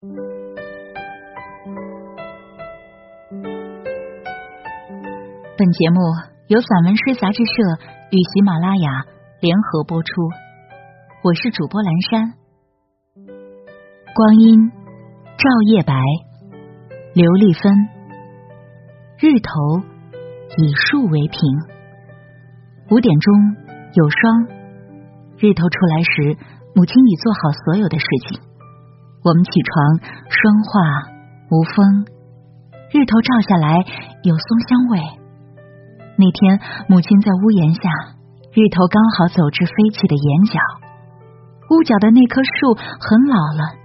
本节目由散文诗杂志社与喜马拉雅联合播出，我是主播蓝山。光阴照夜白，刘丽芬。日头以树为屏。五点钟有霜，日头出来时，母亲已做好所有的事情。我们起床，霜化无风，日头照下来有松香味。那天，母亲在屋檐下，日头刚好走至飞起的眼角。屋角的那棵树很老了，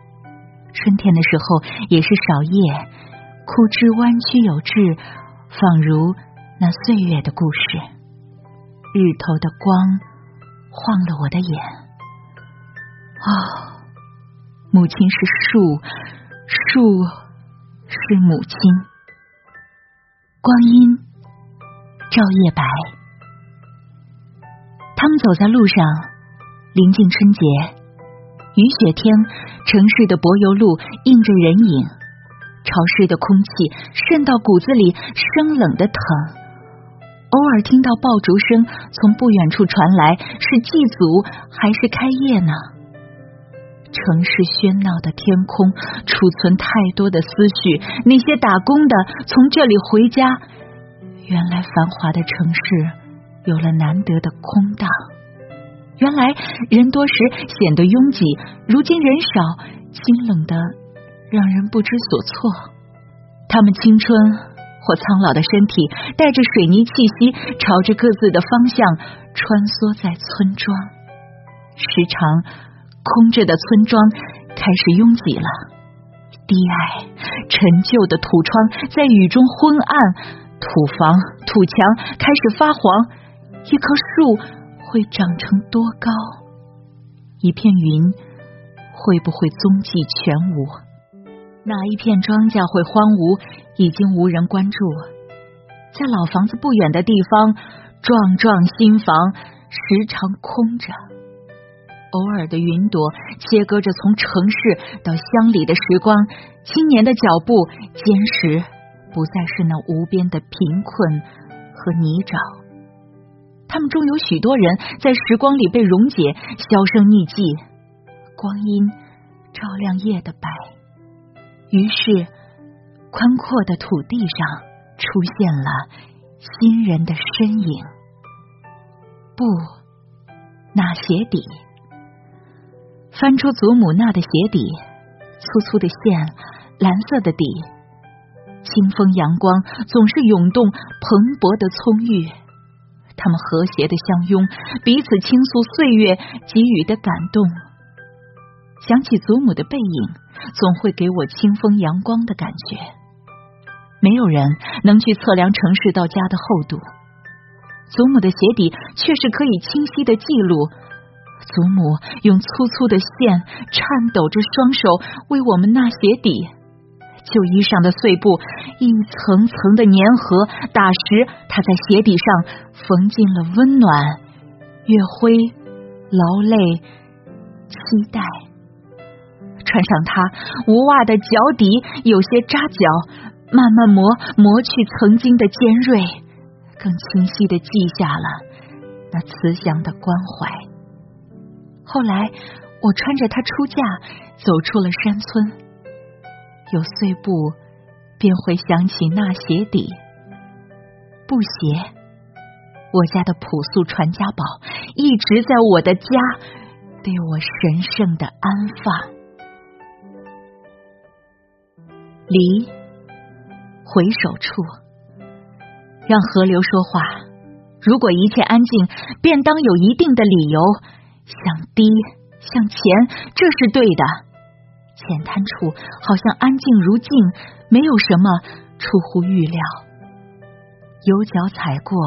春天的时候也是少叶，枯枝弯曲有致，仿如那岁月的故事。日头的光晃了我的眼。哦，母亲是树，树是母亲。光阴。照夜白，他们走在路上，临近春节，雨雪天，城市的柏油路映着人影，潮湿的空气渗到骨子里，生冷的疼。偶尔听到爆竹声从不远处传来，是祭祖还是开业呢？城市喧闹的天空储存太多的思绪，那些打工的从这里回家。原来繁华的城市有了难得的空荡，原来人多时显得拥挤，如今人少，清冷的让人不知所措。他们青春或苍老的身体带着水泥气息，朝着各自的方向穿梭在村庄。时常空着的村庄开始拥挤了，低矮陈旧的土窗在雨中昏暗。土房、土墙开始发黄，一棵树会长成多高？一片云会不会踪迹全无？哪一片庄稼会荒芜，已经无人关注？在老房子不远的地方，幢幢新房时常空着，偶尔的云朵切割着从城市到乡里的时光，青年的脚步坚实。不再是那无边的贫困和泥沼，他们中有许多人在时光里被溶解，销声匿迹。光阴照亮夜的白，于是宽阔的土地上出现了新人的身影。不，那鞋底，翻出祖母那的鞋底，粗粗的线，蓝色的底。清风阳光总是涌动蓬勃的葱郁，他们和谐的相拥，彼此倾诉岁月给予的感动。想起祖母的背影，总会给我清风阳光的感觉。没有人能去测量城市到家的厚度，祖母的鞋底却是可以清晰的记录。祖母用粗粗的线，颤抖着双手为我们纳鞋底。旧衣上的碎布，一层层的粘合，打时她在鞋底上缝进了温暖、月辉、劳累、期待。穿上它，无袜的脚底有些扎脚，慢慢磨磨去曾经的尖锐，更清晰的记下了那慈祥的关怀。后来，我穿着它出嫁，走出了山村。有碎布，便会想起那鞋底。布鞋，我家的朴素传家宝，一直在我的家，对我神圣的安放。离，回首处，让河流说话。如果一切安静，便当有一定的理由。想低，向前，这是对的。浅滩处好像安静如镜，没有什么出乎预料。有脚踩过，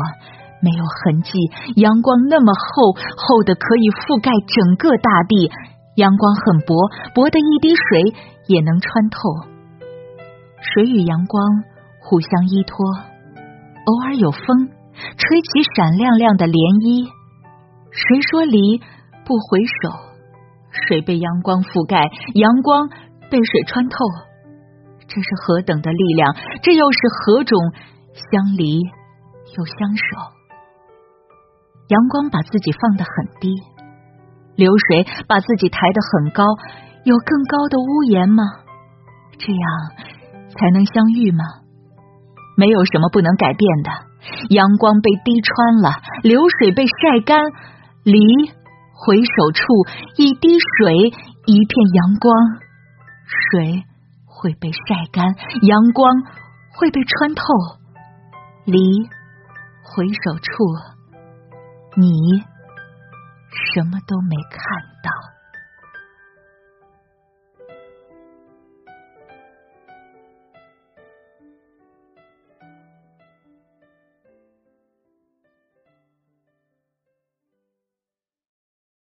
没有痕迹。阳光那么厚，厚的可以覆盖整个大地。阳光很薄，薄的一滴水也能穿透。水与阳光互相依托，偶尔有风吹起闪亮亮的涟漪。谁说离不回首？水被阳光覆盖，阳光被水穿透，这是何等的力量？这又是何种相离又相守？阳光把自己放得很低，流水把自己抬得很高，有更高的屋檐吗？这样才能相遇吗？没有什么不能改变的。阳光被滴穿了，流水被晒干，离回首处，一滴水，一片阳光，水会被晒干，阳光会被穿透，离回首处，你什么都没看到。